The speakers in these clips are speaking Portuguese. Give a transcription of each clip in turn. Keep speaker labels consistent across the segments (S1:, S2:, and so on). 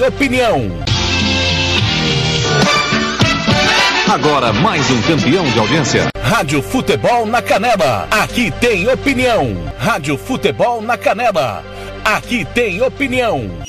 S1: opinião.
S2: Agora mais um campeão de audiência.
S1: Rádio Futebol na Canela. Aqui tem opinião. Rádio Futebol na Canela. Aqui tem opinião.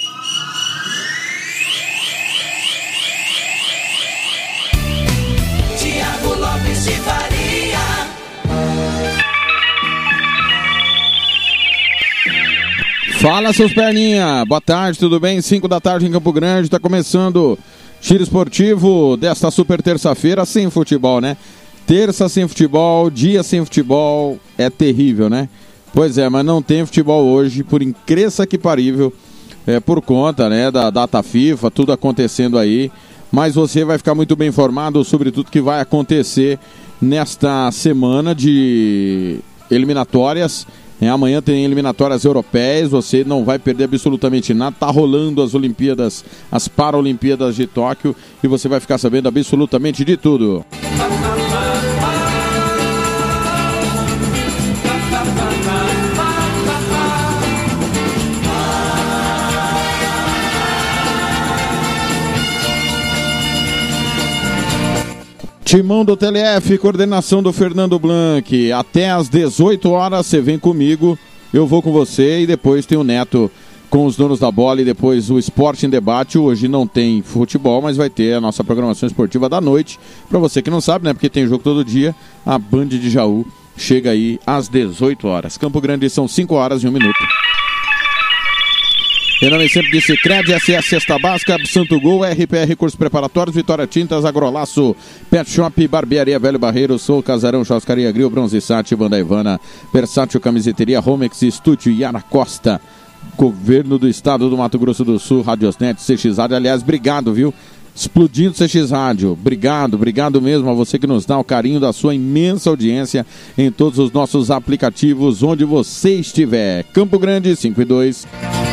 S3: Fala, seus perninha. Boa tarde, tudo bem? 5 da tarde em Campo Grande. Está começando Tiro Esportivo desta super terça-feira sem futebol, né? Terça sem futebol, dia sem futebol, é terrível, né? Pois é, mas não tem futebol hoje, por incrível que parível, é, por conta né, da data FIFA, tudo acontecendo aí. Mas você vai ficar muito bem informado sobre tudo que vai acontecer nesta semana de eliminatórias. É, amanhã tem eliminatórias europeias, você não vai perder absolutamente nada. Tá rolando as Olimpíadas, as Paralimpíadas de Tóquio e você vai ficar sabendo absolutamente de tudo. Timão do TLF, coordenação do Fernando Blanc. Até às 18 horas você vem comigo, eu vou com você e depois tem o Neto com os donos da bola e depois o Esporte em Debate. Hoje não tem futebol, mas vai ter a nossa programação esportiva da noite. Para você que não sabe, né? Porque tem jogo todo dia, a Band de Jaú chega aí às 18 horas. Campo Grande são 5 horas e 1 minuto. Em nome sempre de Cicred, SS Cesta Básica, Santo Gol, RPR Cursos Preparatórios, Vitória Tintas, Agrolaço, Pet Shop, Barbearia Velho Barreiro, Sou Casarão, Churrascaria Grill, Bronze Sat, Banda Ivana, Versátil Camiseteria, Romex, Estúdio, Yara Costa, Governo do Estado do Mato Grosso do Sul, Radiosnet, CX Rádio. Aliás, obrigado, viu? Explodindo CX Rádio. Obrigado, obrigado mesmo a você que nos dá o carinho da sua imensa audiência em todos os nossos aplicativos, onde você estiver. Campo Grande, 5 e 2.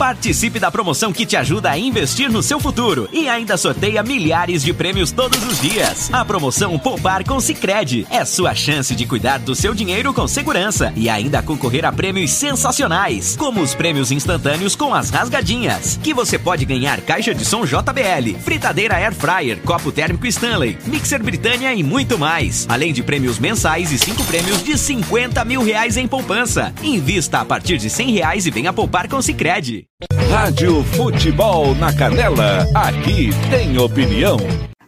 S4: Participe da promoção que te ajuda a investir no seu futuro e ainda sorteia milhares de prêmios todos os dias. A promoção Poupar com Sicredi é sua chance de cuidar do seu dinheiro com segurança e ainda concorrer a prêmios sensacionais, como os prêmios instantâneos com as rasgadinhas, que você pode ganhar caixa de som JBL, fritadeira Air Fryer, copo térmico Stanley, mixer Britânia e muito mais, além de prêmios mensais e cinco prêmios de 50 mil reais em poupança. Invista a partir de 100 reais e venha poupar com Sicredi.
S1: Rádio Futebol na Canela. Aqui tem opinião.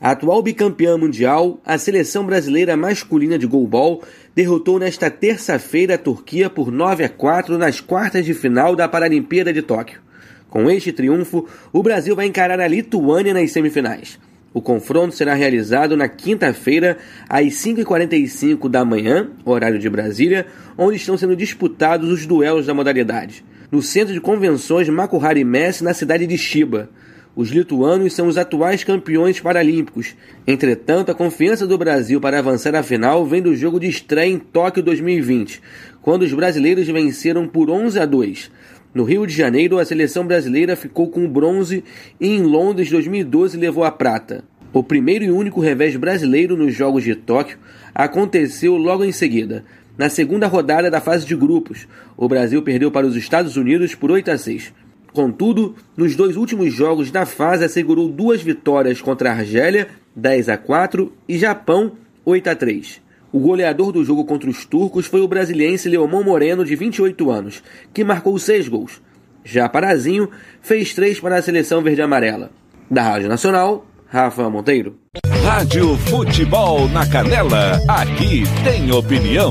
S5: A atual bicampeã mundial, a seleção brasileira masculina de goalball derrotou nesta terça-feira a Turquia por 9 a 4 nas quartas de final da Paralimpíada de Tóquio. Com este triunfo, o Brasil vai encarar a Lituânia nas semifinais. O confronto será realizado na quinta-feira, às 5h45 da manhã, horário de Brasília, onde estão sendo disputados os duelos da modalidade, no Centro de Convenções Makuhari Messi, na cidade de Chiba. Os lituanos são os atuais campeões paralímpicos. Entretanto, a confiança do Brasil para avançar à final vem do jogo de estreia em Tóquio 2020, quando os brasileiros venceram por 11 a 2. No Rio de Janeiro, a seleção brasileira ficou com o bronze e em Londres 2012 levou a prata. O primeiro e único revés brasileiro nos Jogos de Tóquio aconteceu logo em seguida. Na segunda rodada da fase de grupos, o Brasil perdeu para os Estados Unidos por 8 a 6. Contudo, nos dois últimos jogos da fase assegurou duas vitórias contra a Argélia, 10 a 4, e Japão, 8 a 3. O goleador do jogo contra os turcos foi o brasiliense Leomão Moreno, de 28 anos, que marcou seis gols. Já Parazinho fez três para a seleção verde-amarela. Da Rádio Nacional, Rafa Monteiro.
S1: Rádio Futebol na Canela. Aqui tem opinião.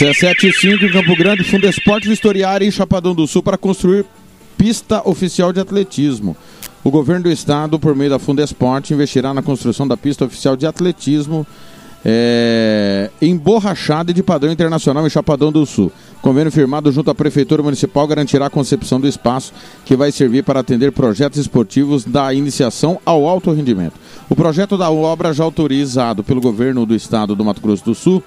S3: 17,5 em Campo Grande, Fundo Esporte Vistoriária e Chapadão do Sul para construir pista oficial de atletismo. O governo do estado, por meio da Fundo Esporte, investirá na construção da pista oficial de atletismo é, emborrachada e de padrão internacional em Chapadão do Sul. Convênio firmado junto à Prefeitura Municipal garantirá a concepção do espaço que vai servir para atender projetos esportivos da iniciação ao alto rendimento. O projeto da obra já autorizado pelo governo do estado do Mato Grosso do Sul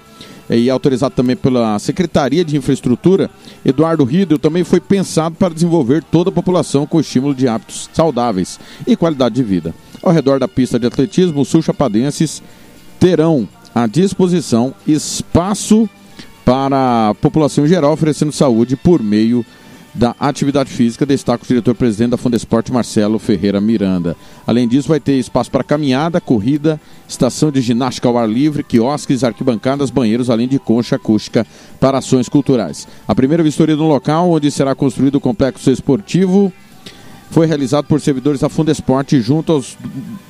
S3: e autorizado também pela Secretaria de Infraestrutura, Eduardo Riedel também foi pensado para desenvolver toda a população com estímulo de hábitos saudáveis e qualidade de vida. Ao redor da pista de atletismo, os sul-chapadenses terão à disposição espaço para a população em geral, oferecendo saúde por meio da atividade física, destaca o diretor-presidente da Fundesporte, Marcelo Ferreira Miranda. Além disso, vai ter espaço para caminhada, corrida, estação de ginástica ao ar livre, quiosques, arquibancadas, banheiros, além de concha acústica para ações culturais. A primeira vistoria no local, onde será construído o complexo esportivo, foi realizado por servidores da Fundesporte junto aos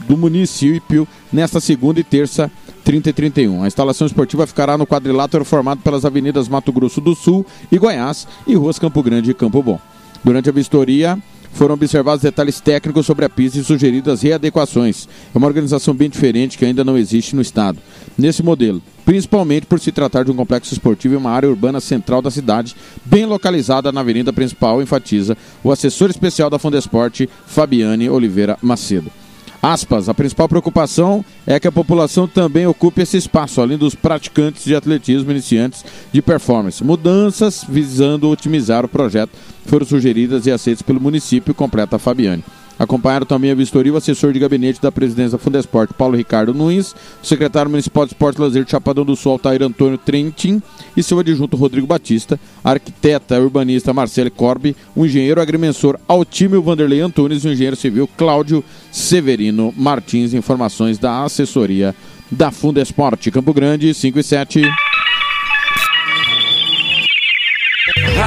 S3: do município nesta segunda e terça 30 e 31. A instalação esportiva ficará no quadrilátero formado pelas avenidas Mato Grosso do Sul e Goiás e ruas Campo Grande e Campo Bom. Durante a vistoria, foram observados detalhes técnicos sobre a pista e sugeridas readequações. É uma organização bem diferente que ainda não existe no estado. Nesse modelo, principalmente por se tratar de um complexo esportivo em uma área urbana central da cidade, bem localizada na avenida principal, enfatiza o assessor especial da Fundesporte, Fabiane Oliveira Macedo. Aspas, a principal preocupação é que a população também ocupe esse espaço, além dos praticantes de atletismo iniciantes de performance. Mudanças visando otimizar o projeto foram sugeridas e aceitas pelo município, completa Fabiane. Acompanharam também a vistoria o assessor de gabinete da presidência da Fundesport, Paulo Ricardo Nunes, o secretário municipal de Esporte e Lazer de Chapadão do Sul, Altair Antônio Trentin, e seu adjunto Rodrigo Batista, arquiteta urbanista Marcele Corbi, o engenheiro agrimensor Altímio Vanderlei Antunes e o engenheiro civil Cláudio Severino Martins. Informações da assessoria da Fundesport. Campo Grande, 5 e 7.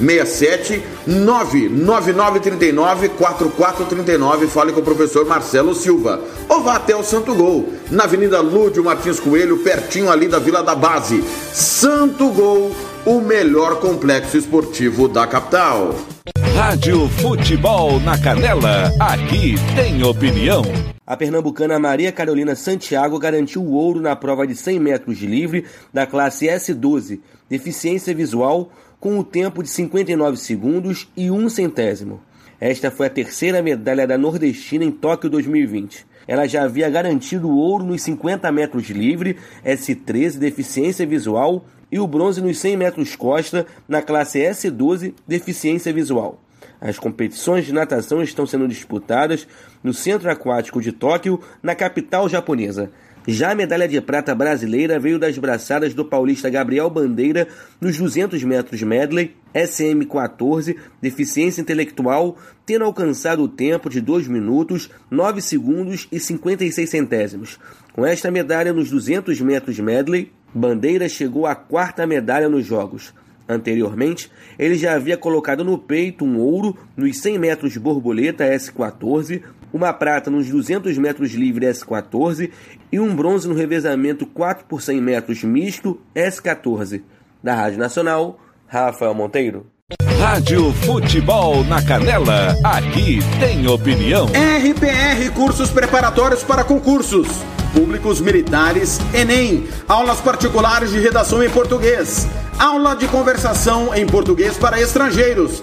S6: 67 99939 4439. Fale com o professor Marcelo Silva. Ou vá até o Santo Gol, na Avenida Lúdio Martins Coelho, pertinho ali da Vila da Base. Santo Gol, o melhor complexo esportivo da capital.
S1: Rádio Futebol na Canela, aqui tem opinião.
S5: A pernambucana Maria Carolina Santiago garantiu o ouro na prova de 100 metros de livre da classe S12, deficiência visual, com o tempo de 59 segundos e um centésimo. Esta foi a terceira medalha da nordestina em Tóquio 2020. Ela já havia garantido o ouro nos 50 metros livre, S13, deficiência visual, e o bronze nos 100 metros costa, na classe S12, deficiência visual. As competições de natação estão sendo disputadas no Centro Aquático de Tóquio, na capital japonesa. Já a medalha de prata brasileira veio das braçadas do paulista Gabriel Bandeira nos 200 metros medley SM14, deficiência intelectual, tendo alcançado o tempo de 2 minutos, 9 segundos e 56 centésimos. Com esta medalha nos 200 metros medley, Bandeira chegou à quarta medalha nos Jogos. Anteriormente, ele já havia colocado no peito um ouro nos 100 metros borboleta S14, uma prata nos 200 metros livre S14 e um bronze no revezamento 4 por 100 metros misto S14. Da Rádio Nacional, Rafael Monteiro.
S1: Rádio Futebol na Canela, aqui tem opinião.
S6: RPR Cursos Preparatórios para Concursos. Públicos Militares, Enem. Aulas particulares de redação em português. Aula de conversação em português para estrangeiros.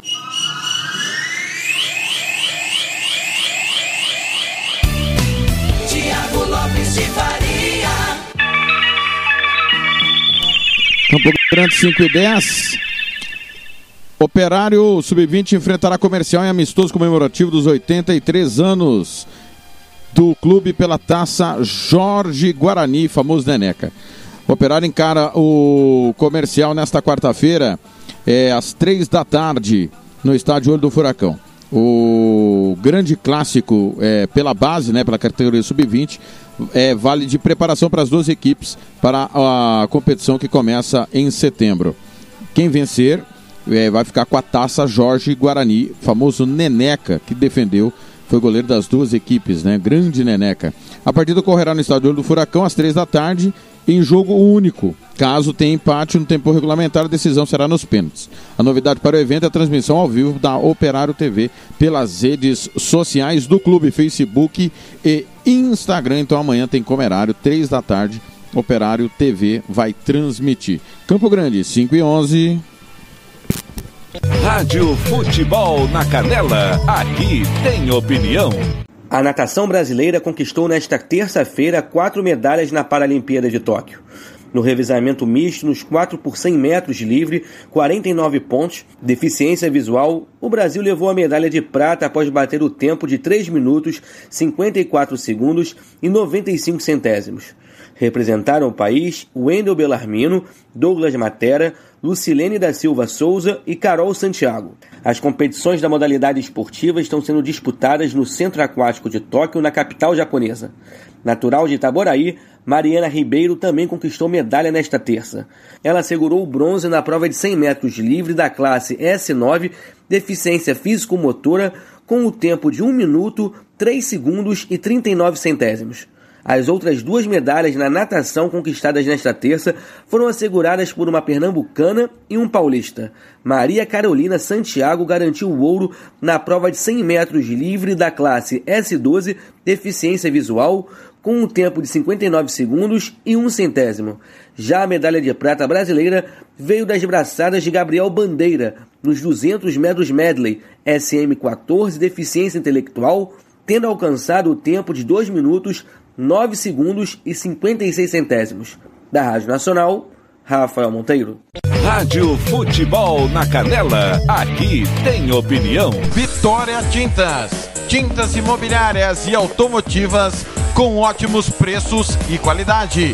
S3: Campo Grande 5 e 10. Operário Sub-20 enfrentará comercial em amistoso comemorativo dos 83 anos do clube pela taça Jorge Guarani, famoso Neneca. Operário encara o comercial nesta quarta-feira, é, às três da tarde, no estádio Olho do Furacão. O grande clássico é, pela base, né, pela categoria sub-20, é, vale de preparação para as duas equipes para a competição que começa em setembro. Quem vencer é, vai ficar com a taça Jorge Guarani, famoso Neneca, que defendeu, foi goleiro das duas equipes, né? Grande Neneca. A partida ocorrerá no estádio do Furacão às três da tarde, em jogo único. Caso tenha empate no tempo regulamentar, a decisão será nos pênaltis. A novidade para o evento é a transmissão ao vivo da Operário TV pelas redes sociais do clube, Facebook e Instagram. Então amanhã tem Comerário, três da tarde. Operário TV vai transmitir. Campo Grande, 5 e 11.
S1: Rádio Futebol na Canela, aqui tem opinião.
S5: A natação brasileira conquistou nesta terça-feira quatro medalhas na Paralimpíada de Tóquio. No revezamento misto, nos 4 por 100 metros livre, 49 pontos, deficiência visual, o Brasil levou a medalha de prata após bater o tempo de 3 minutos, 54 segundos e 95 centésimos. Representaram o país Wendel Bellarmino, Douglas Matera, Lucilene da Silva Souza e Carol Santiago. As competições da modalidade esportiva estão sendo disputadas no Centro Aquático de Tóquio, na capital japonesa. Natural de Itaboraí, Mariana Ribeiro também conquistou medalha nesta terça. Ela segurou o bronze na prova de 100 metros livre da classe S9, deficiência físico-motora, com o tempo de 1 minuto, 3 segundos e 39 centésimos. As outras duas medalhas na natação conquistadas nesta terça foram asseguradas por uma pernambucana e um paulista. Maria Carolina Santiago garantiu o ouro na prova de 100 metros livre da classe S12 deficiência visual, com um tempo de 59 segundos e um centésimo. Já a medalha de prata brasileira veio das braçadas de Gabriel Bandeira, nos 200 metros medley SM14 deficiência intelectual, tendo alcançado o tempo de 2 minutos 9 segundos e 56 centésimos. Da Rádio Nacional, Rafael Monteiro.
S1: Rádio Futebol na Canela, aqui tem opinião.
S7: Vitória Tintas, tintas imobiliárias e automotivas com ótimos preços e qualidade.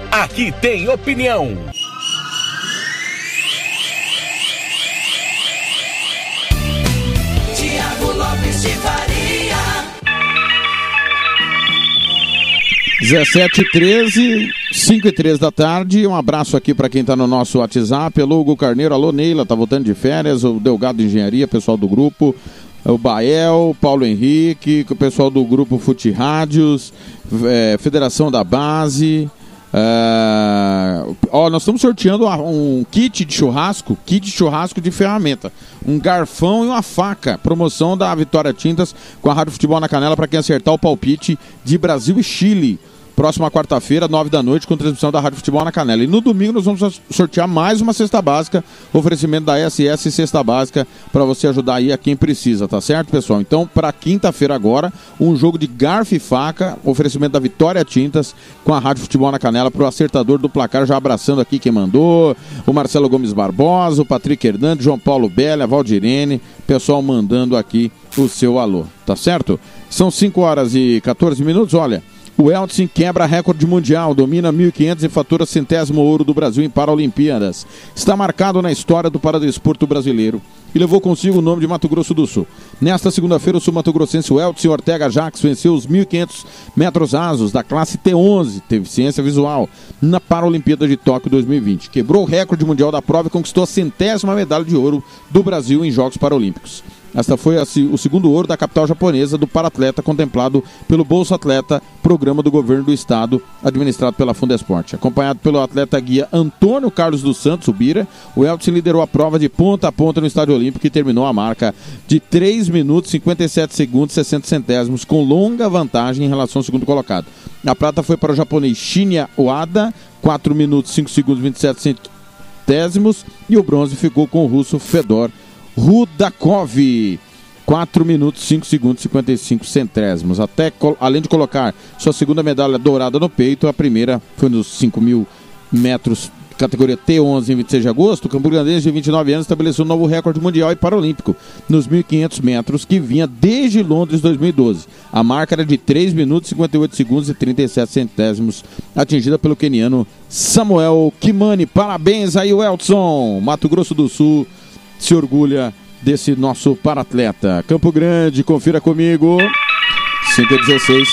S1: aqui tem opinião.
S8: Tiago Lopes de Faria.
S3: 17 13 5 e 13 da tarde. Um abraço aqui para quem está no nosso WhatsApp. Alô, Hugo Carneiro. Alô, Neila. Tá voltando de férias. O Delgado Engenharia, pessoal do grupo. O Bael, Paulo Henrique, o pessoal do grupo Fute Rádios, é, Federação da Base. É, ó, nós estamos sorteando um kit de churrasco, kit de churrasco de ferramenta, um garfão e uma faca. Promoção da Vitória Tintas com a Rádio Futebol na Canela para quem acertar o palpite de Brasil e Chile. Próxima quarta-feira, nove da noite, com transmissão da Rádio Futebol na Canela. E no domingo nós vamos sortear mais uma cesta básica, oferecimento da SS Cesta Básica, para você ajudar aí a quem precisa, tá certo, pessoal? Então, para quinta-feira agora, um jogo de garfo e faca, oferecimento da Vitória Tintas, com a Rádio Futebol na Canela, para o acertador do placar, já abraçando aqui quem mandou, o Marcelo Gomes Barbosa, o Patrick Hernandes, João Paulo Bela, Valdirene, pessoal mandando aqui o seu alô, tá certo? São 5 horas e 14 minutos, olha... O Eltsin quebra recorde mundial, domina 1.500 e fatura centésimo ouro do Brasil em Paralimpíadas. Está marcado na história do paradesporto brasileiro e levou consigo o nome de Mato Grosso do Sul. Nesta segunda-feira, o sul-mato-grossense Eltsin Ortega Jax venceu os 1.500 metros rasos da classe T11, deficiência visual, na Paralimpíada de Tóquio 2020. Quebrou o recorde mundial da prova e conquistou a centésima medalha de ouro do Brasil em Jogos Paralímpicos. Esta foi a, o segundo ouro da capital japonesa do paratleta contemplado pelo Bolsa Atleta, programa do governo do estado, administrado pela Fundesporte. Acompanhado pelo atleta guia Antônio Carlos dos Santos, o Bira, o Elton liderou a prova de ponta a ponta no Estádio Olímpico e terminou a marca de 3 minutos 57 segundos e 60 centésimos, com longa vantagem em relação ao segundo colocado. A prata foi para o japonês Shinya Oada, 4 minutos 5 segundos e 27 centésimos, e o bronze ficou com o russo Fedor Rudakov. 4 minutos 5 segundos e 55 centésimos. Até, além de colocar sua segunda medalha dourada no peito, a primeira foi nos 5 mil metros categoria T11 em 26 de agosto, o Campo Grandense de 29 anos estabeleceu um novo recorde mundial e paralímpico nos 1.500 metros, que vinha desde Londres 2012. A marca era de 3 minutos, 58 segundos e 37 centésimos, atingida pelo queniano Samuel Kimani. Parabéns aí, Elton! Mato Grosso do Sul se orgulha desse nosso paratleta. Campo Grande, confira comigo. 5 e 16.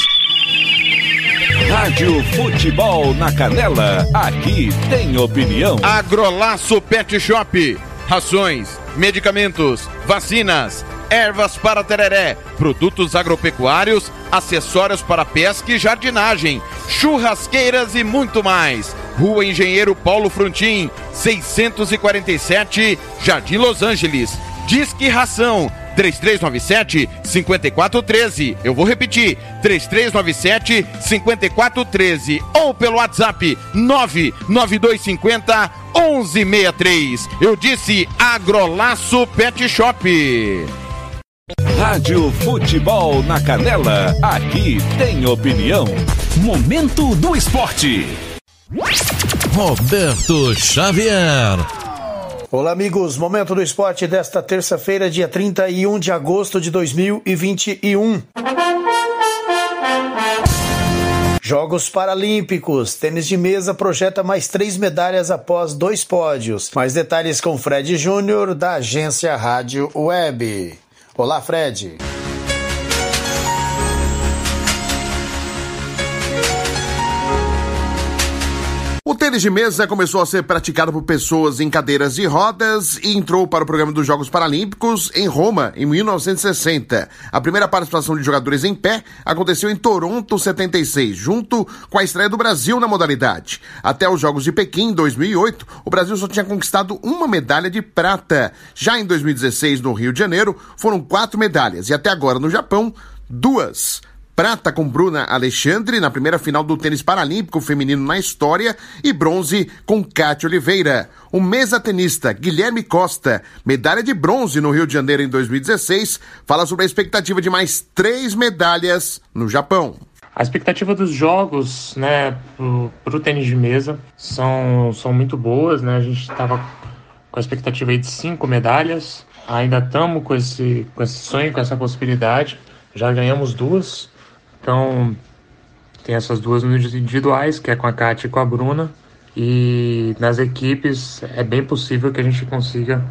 S1: Rádio Futebol na Canela, aqui tem opinião.
S7: Agrolaço Pet Shop, rações, medicamentos, vacinas, ervas para tereré, produtos agropecuários, acessórios para pesca e jardinagem, churrasqueiras e muito mais. Rua Engenheiro Paulo Frontin, 647, Jardim Los Angeles. Disque Ração 3397 5413. Eu vou repetir: 3397 5413 ou pelo WhatsApp 99250 1163. Eu disse Agrolaço Pet Shop.
S1: Rádio Futebol na Canela, aqui tem opinião. Momento do esporte.
S9: Roberto Xavier.
S10: Olá, amigos. Momento do esporte desta terça-feira, dia 31 de agosto de 2021. Jogos Paralímpicos. Tênis de mesa projeta mais três medalhas após dois pódios. Mais detalhes com Fred Júnior, da agência Rádio Web. Olá, Fred.
S11: Tênis de mesa começou a ser praticado por pessoas em cadeiras de rodas e entrou para o programa dos Jogos Paralímpicos em Roma em 1960. A primeira participação de jogadores em pé aconteceu em Toronto 76, junto com a estreia do Brasil na modalidade. Até os Jogos de Pequim 2008, o Brasil só tinha conquistado uma medalha de prata. Já em 2016, no Rio de Janeiro, foram quatro medalhas e até agora no Japão, duas prata com Bruna Alexandre na primeira final do tênis paralímpico feminino na história e bronze com Cátia Oliveira. O mesa tenista Guilherme Costa, medalha de bronze no Rio de Janeiro em 2016, fala sobre a expectativa de mais três medalhas no Japão.
S12: A expectativa dos jogos, né, para o tênis de mesa são, são muito boas, né? A gente estava com a expectativa de cinco medalhas, ainda estamos com esse, com esse sonho, com essa possibilidade. Já ganhamos duas, então, tem essas duas nos individuais, que é com a Kátia e com a Bruna. E nas equipes é bem possível que a gente consiga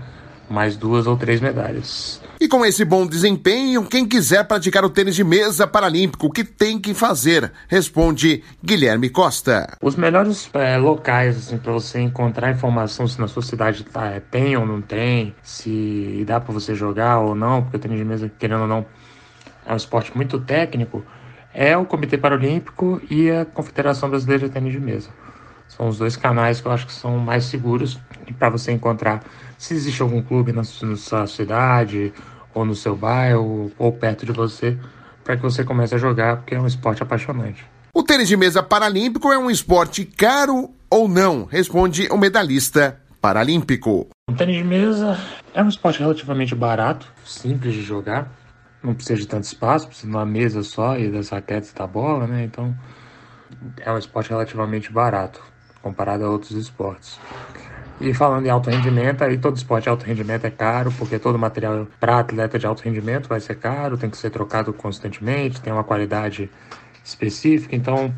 S12: mais duas ou três medalhas.
S11: E com esse bom desempenho, quem quiser praticar o tênis de mesa paralímpico, o que tem que fazer? Responde Guilherme Costa.
S12: Os melhores é, locais assim, para você encontrar informação se na sua cidade tá, é, tem ou não tem, se dá para você jogar ou não, porque o tênis de mesa, querendo ou não, é um esporte muito técnico é o Comitê Paralímpico e a Confederação Brasileira de Tênis de Mesa. São os dois canais que eu acho que são mais seguros para você encontrar se existe algum clube na sua cidade, ou no seu bairro, ou perto de você, para que você comece a jogar, porque é um esporte apaixonante.
S11: O tênis de mesa paralímpico é um esporte caro ou não? Responde o medalhista paralímpico.
S12: O tênis de mesa é um esporte relativamente barato, simples de jogar não precisa de tanto espaço, precisa de uma mesa só e das raquetes da bola, né? Então é um esporte relativamente barato comparado a outros esportes. E falando em alto rendimento, aí todo esporte de alto rendimento é caro, porque todo material para atleta de alto rendimento vai ser caro, tem que ser trocado constantemente, tem uma qualidade específica. Então,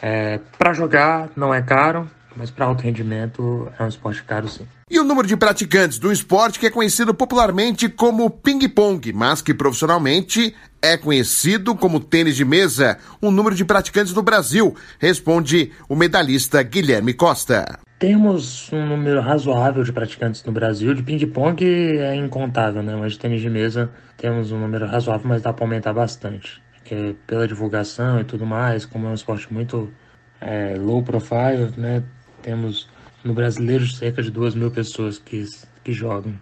S12: é, para jogar não é caro, mas para alto rendimento é um esporte caro sim.
S11: E o número de praticantes do esporte que é conhecido popularmente como ping-pong, mas que profissionalmente é conhecido como tênis de mesa, o número de praticantes no Brasil, responde o medalhista Guilherme Costa.
S12: Temos um número razoável de praticantes no Brasil. De ping-pong é incontável, né? Mas de tênis de mesa temos um número razoável, mas dá para aumentar bastante. Porque pela divulgação e tudo mais, como é um esporte muito é, low profile, né? Temos no brasileiro cerca de duas mil pessoas que, que jogam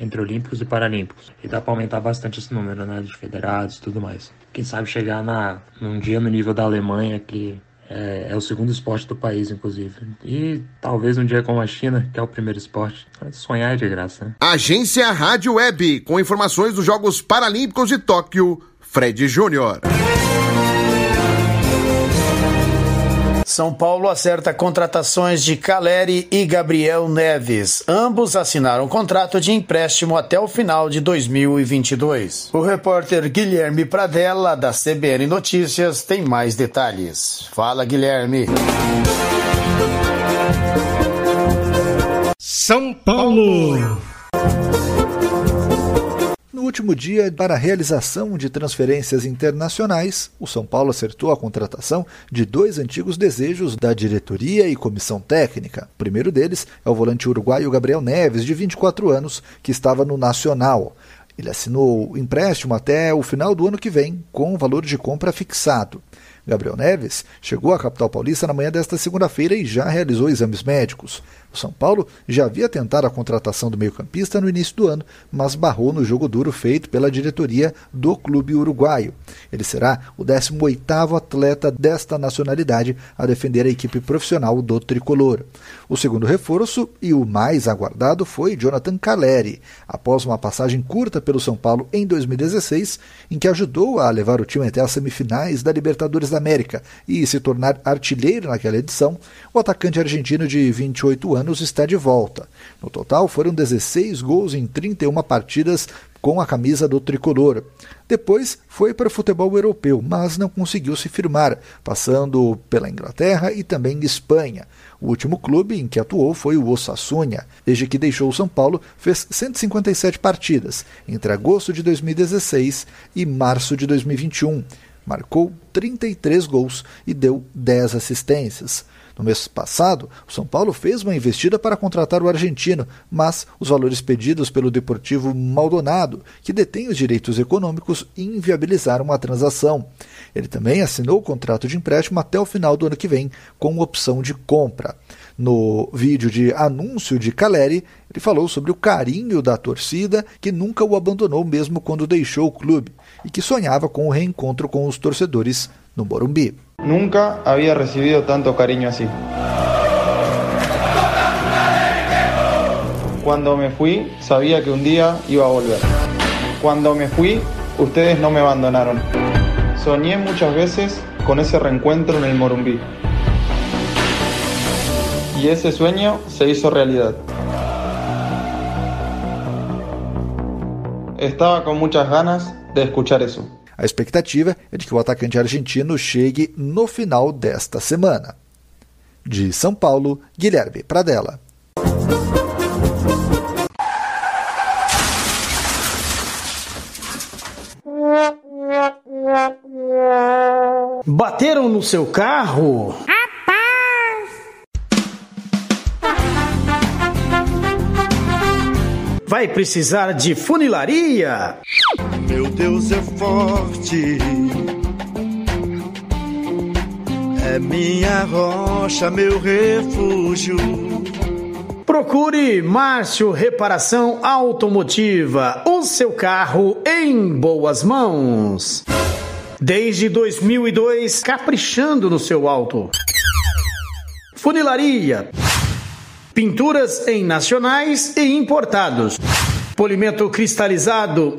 S12: entre olímpicos e paralímpicos. E dá para aumentar bastante esse número, né? De federados e tudo mais. Quem sabe chegar na, num dia no nível da Alemanha, que é, é, o segundo esporte do país, inclusive. E talvez um dia como a China, que é o primeiro esporte. Sonhar é de graça, né?
S13: Agência Rádio Web, com informações dos Jogos Paralímpicos de Tóquio, Fred Júnior.
S10: São Paulo acerta contratações de Caleri e Gabriel Neves. Ambos assinaram contrato de empréstimo até o final de 2022. O repórter Guilherme Pradella, da CBN Notícias, tem mais detalhes. Fala, Guilherme.
S14: São Paulo.
S15: No último dia para a realização de transferências internacionais, o São Paulo acertou a contratação de dois antigos desejos da diretoria e comissão técnica. O primeiro deles é o volante uruguaio Gabriel Neves, de 24 anos, que estava no Nacional. Ele assinou empréstimo até o final do ano que vem, com o valor de compra fixado. Gabriel Neves chegou à capital paulista na manhã desta segunda-feira e já realizou exames médicos. O São Paulo já havia tentado a contratação do meio-campista no início do ano, mas barrou no jogo duro feito pela diretoria do clube uruguaio. Ele será o 18º atleta desta nacionalidade a defender a equipe profissional do tricolor. O segundo reforço e o mais aguardado foi Jonathan Caleri, após uma passagem curta pelo São Paulo em 2016, em que ajudou a levar o time até as semifinais da Libertadores da América e se tornar artilheiro naquela edição. O atacante argentino de 28 anos anos está de volta. No total, foram 16 gols em 31 partidas com a camisa do tricolor. Depois foi para o futebol europeu, mas não conseguiu se firmar, passando pela Inglaterra e também Espanha. O último clube em que atuou foi o Osasuna. Desde que deixou o São Paulo, fez 157 partidas entre agosto de 2016 e março de 2021. Marcou 33 gols e deu 10 assistências. No mês passado, o São Paulo fez uma investida para contratar o argentino, mas os valores pedidos pelo Deportivo Maldonado, que detém os direitos econômicos, inviabilizaram a transação. Ele também assinou o contrato de empréstimo até o final do ano que vem, com opção de compra. No vídeo de anúncio de Caleri, ele falou sobre o carinho da torcida que nunca o abandonou mesmo quando deixou o clube e que sonhava com o reencontro com os torcedores
S16: Nunca había recibido tanto cariño así. Cuando me fui, sabía que un día iba a volver. Cuando me fui, ustedes no me abandonaron. Soñé muchas veces con ese reencuentro en el Morumbí. Y ese sueño se hizo realidad. Estaba con muchas ganas de escuchar eso.
S15: A expectativa é de que o atacante argentino chegue no final desta semana. De São Paulo, Guilherme Pradella.
S10: Bateram no seu carro? Vai precisar de funilaria?
S17: Meu Deus é forte, é minha rocha, meu refúgio.
S10: Procure Márcio Reparação Automotiva, o seu carro em boas mãos. Desde 2002, caprichando no seu auto. Funilaria Pinturas em nacionais e importados. Polimento cristalizado.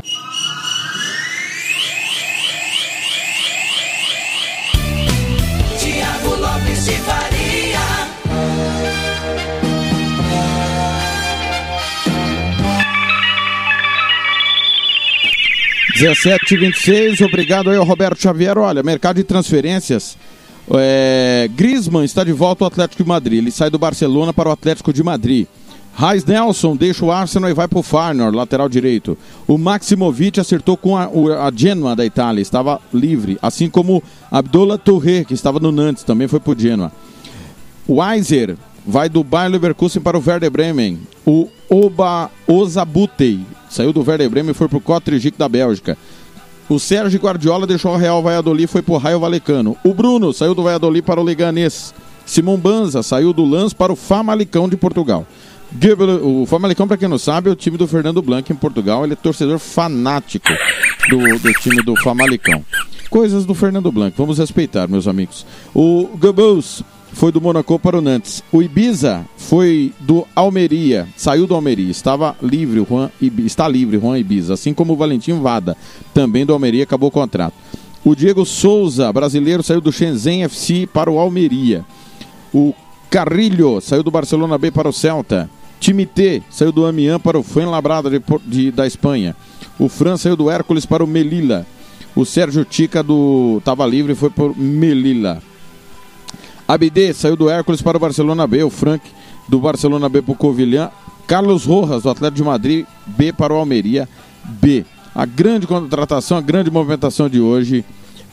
S8: De Faria.
S3: e 26, obrigado aí ao Roberto Xavier. Olha, mercado de transferências. É, Griezmann está de volta ao Atlético de Madrid. Ele sai do Barcelona para o Atlético de Madrid. Raiz Nelson deixa o Arsenal e vai para o Farnor, lateral direito. O Maximovic acertou com a, a Genoa da Itália, estava livre. Assim como Abdullah Touré, que estava no Nantes, também foi para o Genoa. O Weiser vai do Bayer Leverkusen para o Werder Bremen. O Oba Ozabutei saiu do Werder Bremen e foi para o Kotrejik da Bélgica. O Sérgio Guardiola deixou o Real Valladolid e foi para o Raio Valecano. O Bruno saiu do Valladolid para o Leganés. Simão Banza saiu do Lans para o Famalicão de Portugal. O Famalicão, para quem não sabe, é o time do Fernando Blanc em Portugal. Ele é torcedor fanático do, do time do Famalicão. Coisas do Fernando Blanc, vamos respeitar, meus amigos. O Goebbels foi do Monaco para o Nantes. O Ibiza foi do Almeria, saiu do Almeria, estava livre, Juan Ibi- está livre Juan Ibiza, assim como o Valentim Vada, também do Almeria, acabou o contrato. O Diego Souza, brasileiro, saiu do Shenzhen FC para o Almeria. O Carrilho saiu do Barcelona B para o Celta. Time T saiu do Amiens para o Fuenlabrada de, de- da Espanha. O Fran saiu do Hércules para o Melilla. O Sérgio Tica do Tava Livre foi para o Melilla. Abidê saiu do Hércules para o Barcelona B. O Frank do Barcelona B para o Covilhã. Carlos Rojas do Atlético de Madrid B para o Almeria B. A grande contratação, a grande movimentação de hoje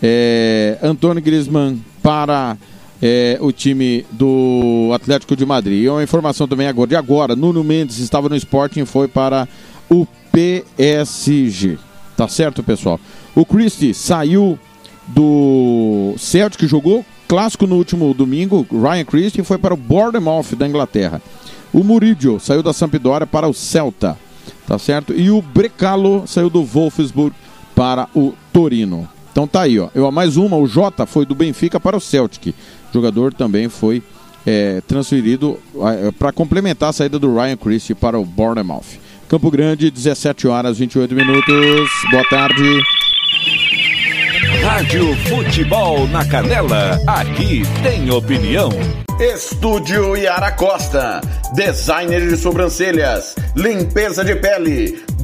S3: é Antônio Griezmann para é, o time do Atlético de Madrid. E uma informação também agora de agora, Nuno Mendes estava no Sporting e foi para o PSG. Tá certo, pessoal? O Christie saiu do Celtic, jogou clássico no último domingo, Ryan Christie foi para o Bournemouth da Inglaterra. O Murillo saiu da Sampdoria para o Celta, tá certo? E o Brecalo saiu do Wolfsburg para o Torino. Então tá aí, ó. Eu, mais uma, o Jota foi do Benfica para o Celtic. Jogador também foi é, transferido para complementar a saída do Ryan Christie para o Bournemouth. Campo Grande, 17 horas 28 minutos. Boa tarde.
S1: Rádio Futebol na Canela, aqui tem opinião.
S6: Estúdio Yara Costa, designer de sobrancelhas, limpeza de pele,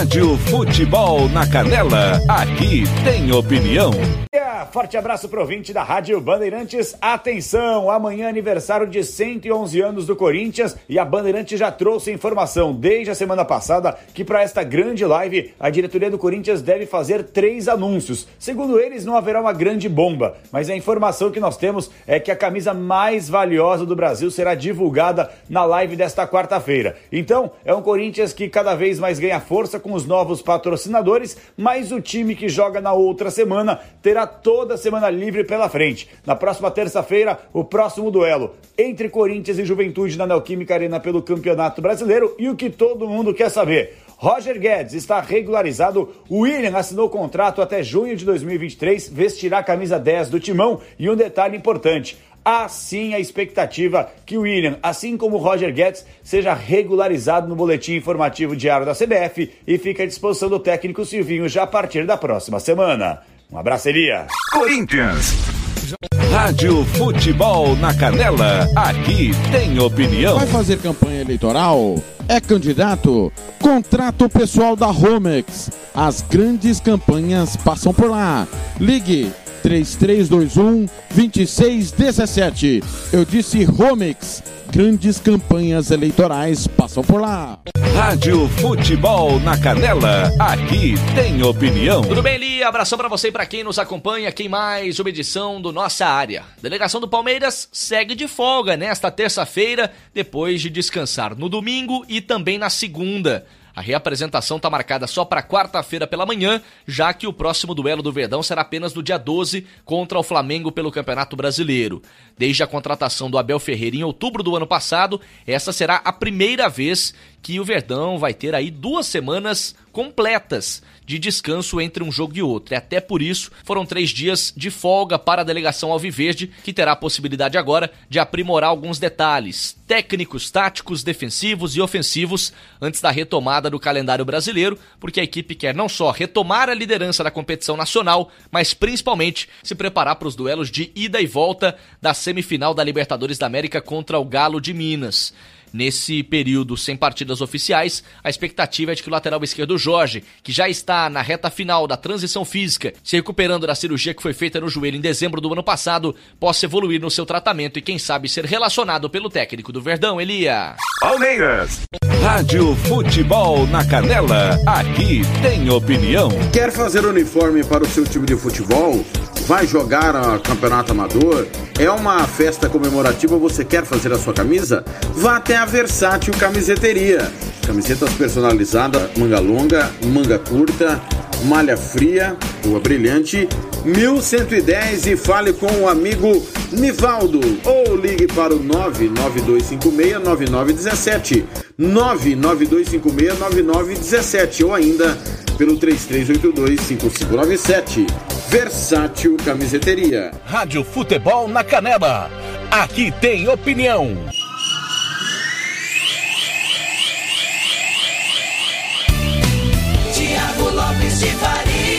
S1: Rádio Futebol na Canela, aqui tem opinião.
S18: Forte abraço pro ouvinte da Rádio Bandeirantes. Atenção, amanhã é aniversário de 111 anos do Corinthians e a Bandeirantes já trouxe informação desde a semana passada que para esta grande live a diretoria do Corinthians deve fazer três anúncios. Segundo eles, não haverá uma grande bomba, mas a informação que nós temos é que a camisa mais valiosa do Brasil será divulgada na live desta quarta-feira. Então, é um Corinthians que cada vez mais ganha força com os novos patrocinadores, mas o time que joga na outra semana terá toda a semana livre pela frente. Na próxima terça-feira, o próximo duelo entre Corinthians e Juventude na Neoquímica Arena pelo Campeonato Brasileiro e o que todo mundo quer saber. Roger Guedes está regularizado. William assinou contrato até junho de 2023, vestirá a camisa 10 do Timão. E um detalhe importante: assim a expectativa que o William, assim como o Roger Guedes, seja regularizado no boletim informativo diário da CBF e fica à disposição do técnico Silvinho já a partir da próxima semana. Um abraço, Elia.
S1: Corinthians. Rádio Futebol na Canela, aqui tem opinião.
S3: Vai fazer campanha eleitoral? É candidato? Contrato pessoal da Romex. As grandes campanhas passam por lá. Ligue 3321 2617. Eu disse Romex. Grandes campanhas eleitorais passam por lá.
S1: Rádio Futebol na Canela, aqui tem opinião.
S19: Tudo bem, Li? Abração pra você e pra quem nos acompanha. Quem mais? Uma edição do Nossa Área. Delegação do Palmeiras segue de folga nesta terça-feira, depois de descansar no domingo e também na segunda. A reapresentação está marcada só para quarta-feira pela manhã, já que o próximo duelo do Verdão será apenas no dia 12 contra o Flamengo pelo Campeonato Brasileiro. Desde a contratação do Abel Ferreira em outubro do ano passado, essa será a primeira vez que o Verdão vai ter aí duas semanas completas de descanso entre um jogo e outro. E até por isso foram três dias de folga para a delegação Alviverde, que terá a possibilidade agora de aprimorar alguns detalhes técnicos, táticos, defensivos e ofensivos antes da retomada do calendário brasileiro, porque a equipe quer não só retomar a liderança da competição nacional, mas principalmente se preparar para os duelos de ida e volta da semifinal da Libertadores da América contra o Galo de Minas. Nesse período sem partidas oficiais, a expectativa é de que o lateral esquerdo Jorge, que já está na reta final da transição física, se recuperando da cirurgia que foi feita no joelho em dezembro do ano passado, possa evoluir no seu tratamento e, quem sabe, ser relacionado pelo técnico do Verdão, Elia.
S1: Palmeiras. Rádio Futebol na Canela, aqui tem opinião.
S6: Quer fazer uniforme para o seu time de futebol? Vai jogar a campeonato amador? É uma festa comemorativa, você quer fazer a sua camisa? Vá até a Versátil Camiseteria. Camisetas personalizadas, manga longa, manga curta, malha fria, rua brilhante, 1110 e fale com o amigo Nivaldo ou ligue para o 992569917, 992569917 ou ainda pelo 33825597. Versátil Camiseteria.
S1: Rádio Futebol na Canela, aqui tem opinião.
S8: Tiago Lopes de Faria.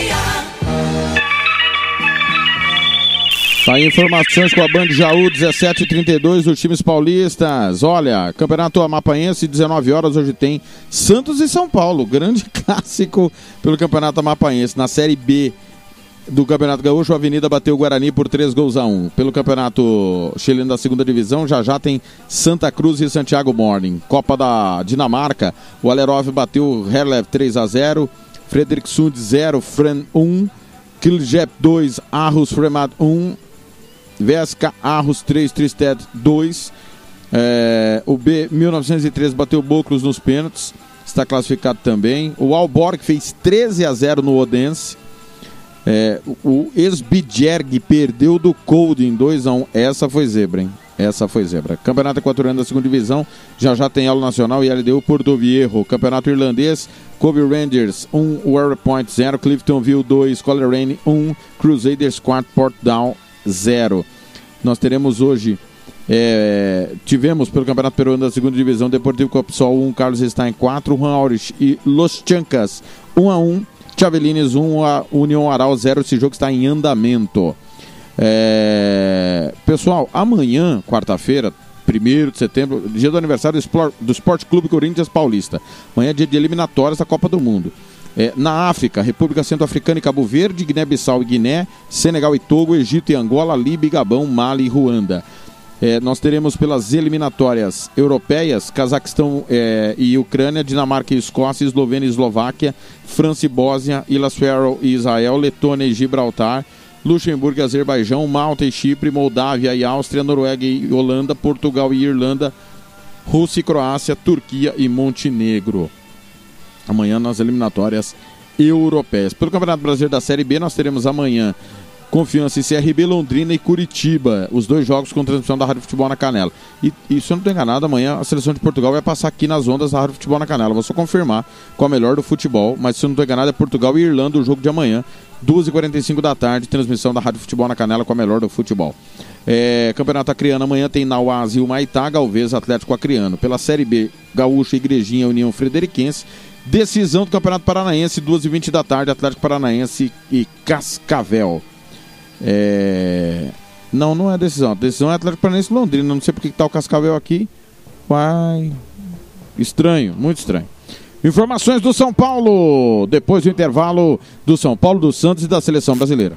S3: Tá aí informações com a Band Jaú 1732 dos times paulistas. Olha, Campeonato Amapaense, 19 horas, hoje tem Santos e São Paulo. Grande clássico pelo Campeonato Amapaense. Na Série B do Campeonato Gaúcho, a Avenida bateu o Guarani por 3 gols a 1. Pelo Campeonato Chileno da Segunda Divisão, já já tem Santa Cruz e Santiago Morning. Copa da Dinamarca, o Alerov bateu o Herlev 3 a 0. Frederic Sund 0, Fren 1. Kiljep 2, Arros Fremad 1. Vesca Arros 3, Tristed 2. É, o B 1903 bateu Boclos nos pênaltis, está classificado também. O Alborg fez 13 a 0 no Odense. É, o Esbjerg perdeu do Cold em 2x1. Essa foi zebra, hein? Essa foi zebra. Campeonato Equatoriano da segunda divisão, já já tem aula nacional e LDU Porto Viejo. Campeonato Irlandês, Kobe Rangers 1, um, Warrior Point 0, Cliftonville 2, Coleraine 1, um, Crusaders 4, Port Down 0. Nós teremos hoje, é, tivemos pelo Campeonato Peruano da segunda divisão, Deportivo Copsol 1, um, Carlos Stein 4, Juan Aurich e Los Chancas 1 a 1 Chavelines 1, a União Aral 0. Esse jogo está em andamento. É... Pessoal, amanhã, quarta-feira, 1 de setembro, dia do aniversário do Esporte Clube Corinthians Paulista. Amanhã é dia de eliminatórias da Copa do Mundo. É, na África, República Centro-Africana e Cabo Verde, Guiné-Bissau e Guiné, Senegal e Togo, Egito e Angola, Líbia e Gabão, Mali e Ruanda. É, nós teremos pelas eliminatórias europeias, Cazaquistão é, e Ucrânia, Dinamarca e Escócia, Eslovênia e Eslováquia, França e Bósnia, Ilhas Faroe e Israel, Letônia e Gibraltar, Luxemburgo e Azerbaijão, Malta e Chipre, Moldávia e Áustria, Noruega e Holanda, Portugal e Irlanda, Rússia e Croácia, Turquia e Montenegro. Amanhã nas eliminatórias europeias. Pelo Campeonato Brasileiro da Série B, nós teremos amanhã Confiança em CRB, Londrina e Curitiba. Os dois jogos com transmissão da Rádio Futebol na Canela. E, e se eu não estou enganado, amanhã a seleção de Portugal vai passar aqui nas ondas da Rádio Futebol na Canela. Vou só confirmar com a melhor do futebol. Mas se eu não estou enganado, é Portugal e Irlanda o jogo de amanhã. 2h45 da tarde, transmissão da Rádio Futebol na Canela com a melhor do futebol. É, Campeonato Acreano amanhã tem Nauaz e o Maitá, Galvez, Atlético Acreano. Pela Série B, Gaúcho, Igrejinha, União Frederiquense. Decisão do Campeonato Paranaense, 2h20 da tarde, Atlético Paranaense e Cascavel. É... Não, não é decisão. A decisão é Atlético Paranaense Londrina. Não sei porque que tá o Cascavel aqui. Vai. Estranho, muito estranho. Informações do São Paulo. Depois do intervalo do São Paulo, do Santos e da seleção brasileira.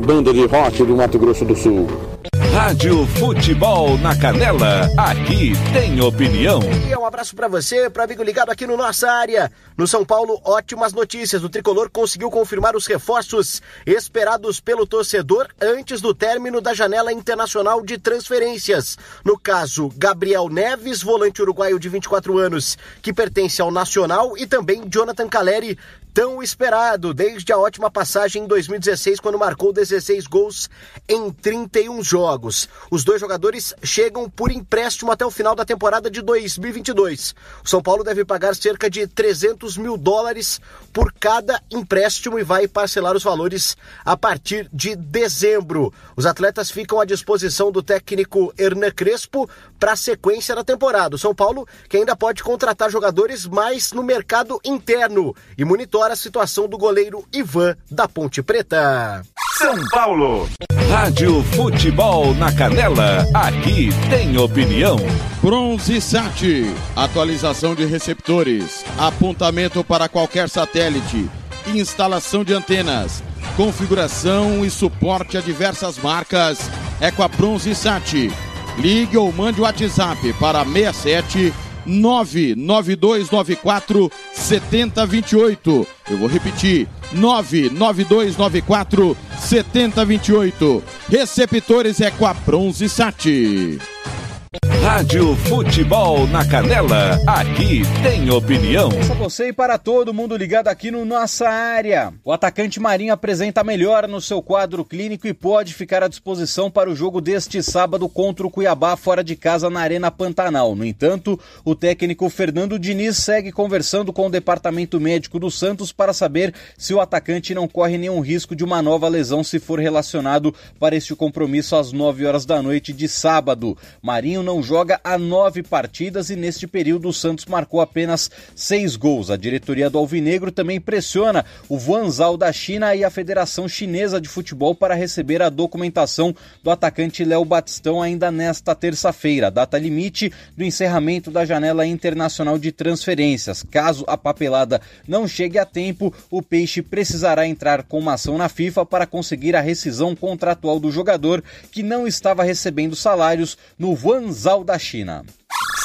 S6: banda de rock do Mato Grosso do Sul.
S20: Rádio Futebol na Canela, aqui tem opinião.
S21: E um abraço para você, para amigo ligado aqui no nossa área. No São Paulo, ótimas notícias. O tricolor conseguiu confirmar os reforços esperados pelo torcedor antes do término da janela internacional de transferências. No caso, Gabriel Neves, volante uruguaio de 24 anos, que pertence ao Nacional, e também Jonathan Caleri, tão esperado desde a ótima passagem em 2016, quando marcou 16 gols em 31 jogos. Os dois jogadores chegam por empréstimo até o final da temporada de 2022. O São Paulo deve pagar cerca de 300 mil dólares por cada empréstimo e vai parcelar os valores a partir de dezembro. Os atletas ficam à disposição do técnico Hernan Crespo para a sequência da temporada. O São Paulo que ainda pode contratar jogadores mais no mercado interno e monitora a situação do goleiro Ivan da Ponte Preta.
S20: São Paulo. Rádio Futebol na Canela, aqui tem opinião.
S3: Bronze Sat, atualização de receptores, apontamento para qualquer satélite, instalação de antenas, configuração e suporte a diversas marcas. É com a Bronze Sat. Ligue ou mande o WhatsApp para 67 99294 7028. Eu vou repetir: 99294 7028. Receptores é com a Bronze Sat.
S20: Rádio Futebol na Canela, aqui tem opinião.
S22: Para você e para todo mundo ligado aqui no nossa área. O atacante Marinho apresenta melhora no seu quadro clínico e pode ficar à disposição para o jogo deste sábado contra o Cuiabá fora de casa na Arena Pantanal. No entanto, o técnico Fernando Diniz segue conversando com o departamento médico do Santos para saber se o atacante não corre nenhum risco de uma nova lesão se for relacionado para este compromisso às 9 horas da noite de sábado. Marinho não joga há nove partidas e neste período o Santos marcou apenas seis gols. A diretoria do Alvinegro também pressiona o Guangzhou da China e a Federação Chinesa de Futebol para receber a documentação do atacante Léo Batistão ainda nesta terça-feira, data limite do encerramento da janela internacional de transferências. Caso a papelada não chegue a tempo, o Peixe precisará entrar com uma ação na FIFA para conseguir a rescisão contratual do jogador que não estava recebendo salários no Guangzhou da China.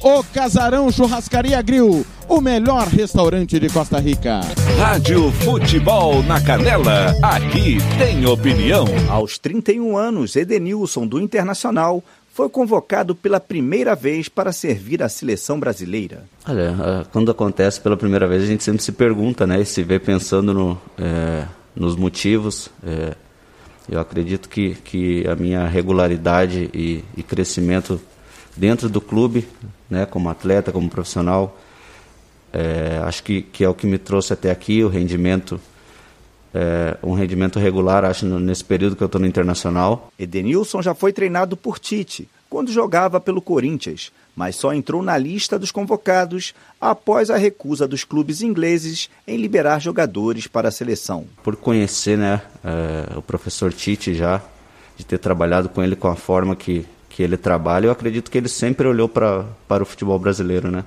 S3: O Casarão Churrascaria Grill, o melhor restaurante de Costa Rica.
S20: Rádio Futebol na Canela, aqui tem opinião.
S23: Aos 31 anos, Edenilson do Internacional foi convocado pela primeira vez para servir a seleção brasileira.
S24: Olha, ah, quando acontece pela primeira vez, a gente sempre se pergunta, né? E se vê pensando no, é, nos motivos. É, eu acredito que, que a minha regularidade e, e crescimento dentro do clube, né, como atleta, como profissional. É, acho que, que é o que me trouxe até aqui, o rendimento, é, um rendimento regular, acho, nesse período que eu estou no Internacional.
S23: Edenilson já foi treinado por Tite, quando jogava pelo Corinthians, mas só entrou na lista dos convocados após a recusa dos clubes ingleses em liberar jogadores para a seleção.
S24: Por conhecer né, é, o professor Tite já, de ter trabalhado com ele com a forma que, que ele trabalha, eu acredito que ele sempre olhou pra, para o futebol brasileiro, né?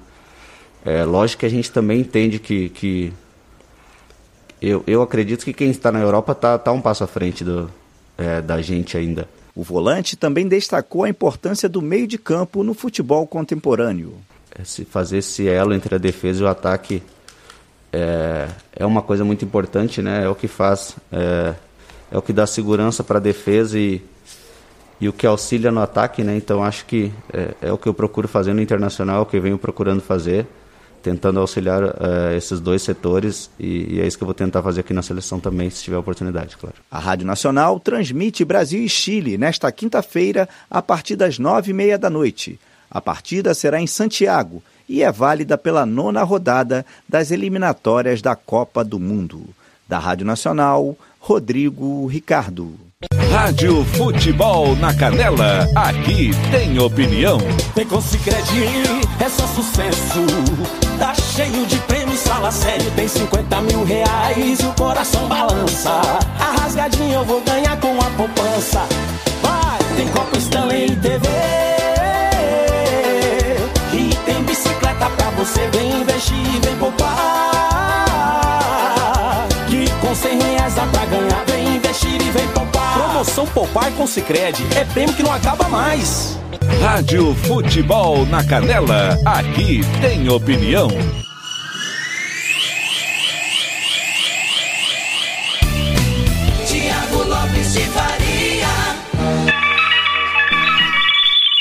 S24: É, lógico que a gente também entende que, que eu, eu acredito que quem está na Europa está tá um passo à frente do, é, da gente ainda.
S23: O volante também destacou a importância do meio de campo no futebol contemporâneo.
S24: Esse, fazer esse elo entre a defesa e o ataque é, é uma coisa muito importante, né? É o que faz, é, é o que dá segurança para a defesa e, e o que auxilia no ataque, né? Então acho que é, é, o que eu procuro fazer no internacional, é o que venho procurando fazer, tentando auxiliar é, esses dois setores e, e, é isso que eu vou tentar fazer aqui na seleção também, se tiver oportunidade, claro.
S23: A Rádio Nacional transmite Brasil e Chile nesta quinta-feira a partir das nove e meia da noite. A partida será em Santiago e é válida pela nona rodada das eliminatórias da Copa do Mundo. Da Rádio Nacional, Rodrigo Ricardo.
S1: Rádio Futebol na Canela, aqui tem opinião.
S8: Tem com é só sucesso. Tá cheio de prêmios, fala sério, tem 50 mil reais e o coração balança. A rasgadinha eu vou ganhar com a poupança. Vai, tem Copa Stanley TV. E tem bicicleta pra você, vem investir, vem poupar. Com 100 reais dá pra ganhar, vem investir e vem poupar.
S1: Promoção Poupar com Cicred é prêmio que não acaba mais. Rádio Futebol na Canela, aqui tem opinião.
S8: Tiago Lopes de Faria.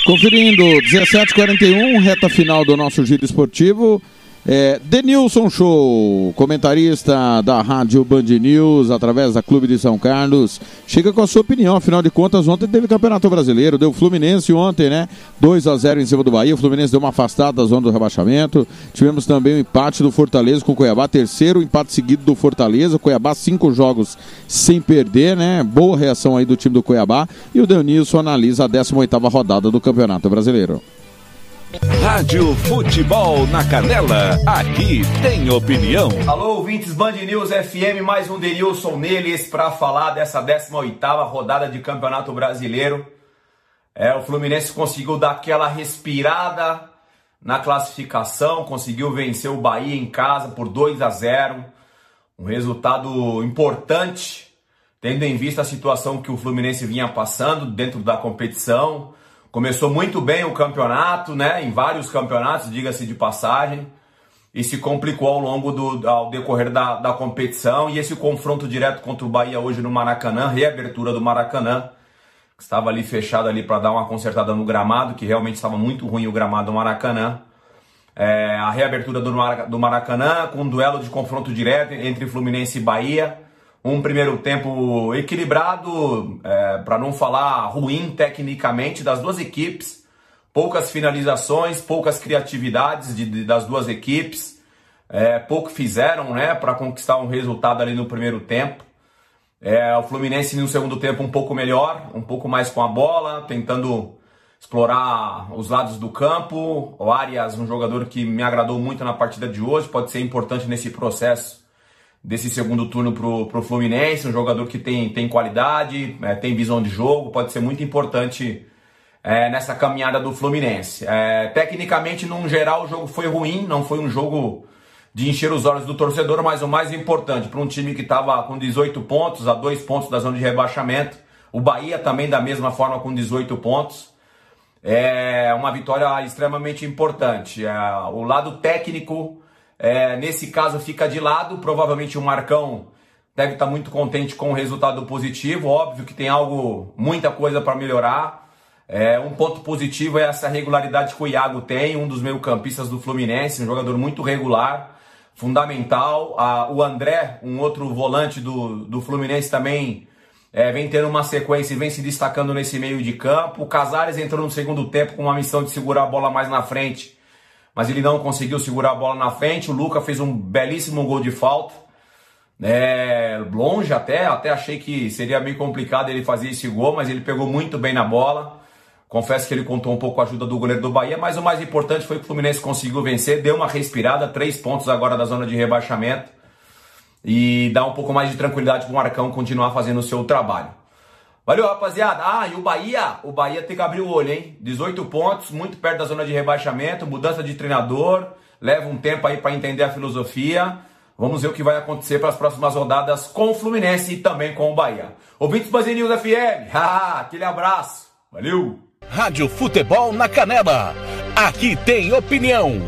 S3: Conferindo, 17h41, reta final do nosso giro esportivo. É, Denilson Show, comentarista da Rádio Band News, através da Clube de São Carlos, chega com a sua opinião. Afinal de contas, ontem teve Campeonato Brasileiro, deu Fluminense ontem, né? 2 a 0 em cima do Bahia. O Fluminense deu uma afastada da zona do rebaixamento. Tivemos também o empate do Fortaleza com o Cuiabá, terceiro empate seguido do Fortaleza. Cuiabá, cinco jogos sem perder, né? Boa reação aí do time do Cuiabá. E o Denilson analisa a 18 rodada do Campeonato Brasileiro.
S1: Rádio Futebol na Canela, aqui tem opinião.
S20: Alô, ouvintes Band News FM, mais um Denilson neles para falar dessa 18ª rodada de Campeonato Brasileiro. É, o Fluminense conseguiu dar aquela respirada na classificação, conseguiu vencer o Bahia em casa por 2 a 0. Um resultado importante, tendo em vista a situação que o Fluminense vinha passando dentro da competição. Começou muito bem o campeonato, né? Em vários campeonatos, diga-se de passagem, e se complicou ao longo do ao decorrer da, da competição. E esse confronto direto contra o Bahia hoje no Maracanã, reabertura do Maracanã, que estava ali fechado ali para dar uma consertada no gramado, que realmente estava muito ruim o gramado do Maracanã. É, a reabertura do, Marac- do Maracanã com um duelo de confronto direto entre Fluminense e Bahia. Um primeiro tempo equilibrado, para não falar ruim tecnicamente, das duas equipes. Poucas finalizações, poucas criatividades de- de- das duas equipes. É, pouco fizeram né, para conquistar um resultado ali no primeiro tempo. É, o Fluminense no segundo tempo um pouco melhor, um pouco mais com a bola, tentando explorar os lados do campo. O Arias, um jogador que me agradou muito na partida de hoje, pode ser importante nesse processo desse segundo turno pro, pro Fluminense, um jogador que tem, tem qualidade, é, tem visão de jogo, pode ser muito importante é, nessa caminhada do Fluminense. É, tecnicamente, num geral, o jogo foi ruim, não foi um jogo de encher os olhos do torcedor, mas o mais importante, para um time que estava com 18 pontos, a dois pontos da zona de rebaixamento, o Bahia também da mesma forma com 18 pontos, é uma vitória extremamente importante. É, o lado técnico, é, nesse caso, fica de lado. Provavelmente o Marcão deve estar muito contente com o resultado positivo. Óbvio que tem algo, muita coisa para melhorar. É, um ponto positivo é essa regularidade que o Iago tem, um dos meio-campistas do Fluminense, um jogador muito regular, fundamental. Ah, o André, um outro volante do, do Fluminense também é, vem tendo uma sequência e vem se destacando nesse meio de campo. O Casares entrou no segundo tempo com uma missão de segurar a bola mais na frente, mas ele não conseguiu segurar a bola na frente. O Luca fez um belíssimo gol de falta. É, longe até, até achei que seria meio complicado ele fazer esse gol, mas ele pegou muito bem na bola. Confesso que ele contou um pouco com a ajuda do goleiro do Bahia, mas o mais importante foi que o Fluminense conseguiu vencer, deu uma respirada, três pontos agora da zona de rebaixamento e dá um pouco mais de tranquilidade para o Marcão continuar fazendo o seu trabalho. Valeu, rapaziada. Ah, e o Bahia, o Bahia tem que abrir o olho, hein? 18 pontos, muito perto da zona de rebaixamento, mudança de treinador, leva um tempo aí para entender a filosofia. Vamos ver o que vai acontecer para as próximas rodadas com o Fluminense e também com o Bahia. Ouvintes Band News FM, aquele abraço, valeu!
S1: Rádio Futebol na Canela. Aqui tem opinião.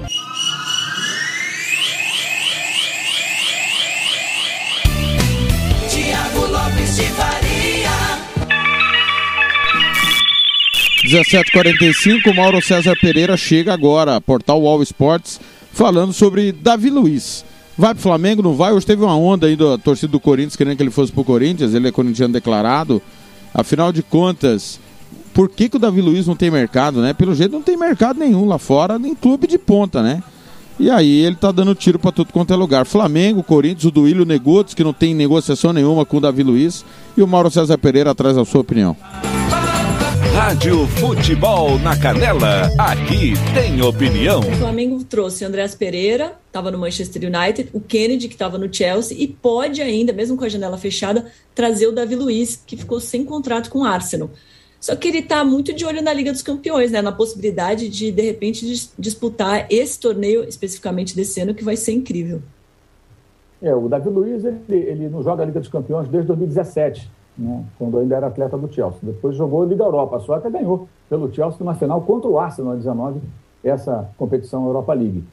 S3: 17h45, Mauro César Pereira chega agora, portal All Sports, falando sobre Davi Luiz. Vai pro Flamengo, não vai? Hoje teve uma onda aí da torcida do Corinthians querendo que ele fosse pro Corinthians, ele é corintiano declarado. Afinal de contas, por que, que o Davi Luiz não tem mercado, né? Pelo jeito não tem mercado nenhum lá fora, nem clube de ponta, né? E aí ele tá dando tiro para tudo quanto é lugar. Flamengo, Corinthians, o Duílio Negotes, que não tem negociação nenhuma com o Davi Luiz, e o Mauro César Pereira atrás da sua opinião.
S1: Rádio Futebol na Canela. Aqui tem opinião.
S25: O Flamengo trouxe Andrés Pereira, estava no Manchester United, o Kennedy, que estava no Chelsea, e pode ainda, mesmo com a janela fechada, trazer o Davi Luiz, que ficou sem contrato com o Arsenal. Só que ele está muito de olho na Liga dos Campeões, né? Na possibilidade de, de repente, dis disputar esse torneio, especificamente desse ano, que vai ser incrível.
S26: É, o Davi Luiz, ele, ele não joga a Liga dos Campeões desde 2017, né? quando ainda era atleta do Chelsea. Depois jogou Liga Europa, só até ganhou pelo Chelsea na final contra o Arsenal, 19, essa competição Europa League.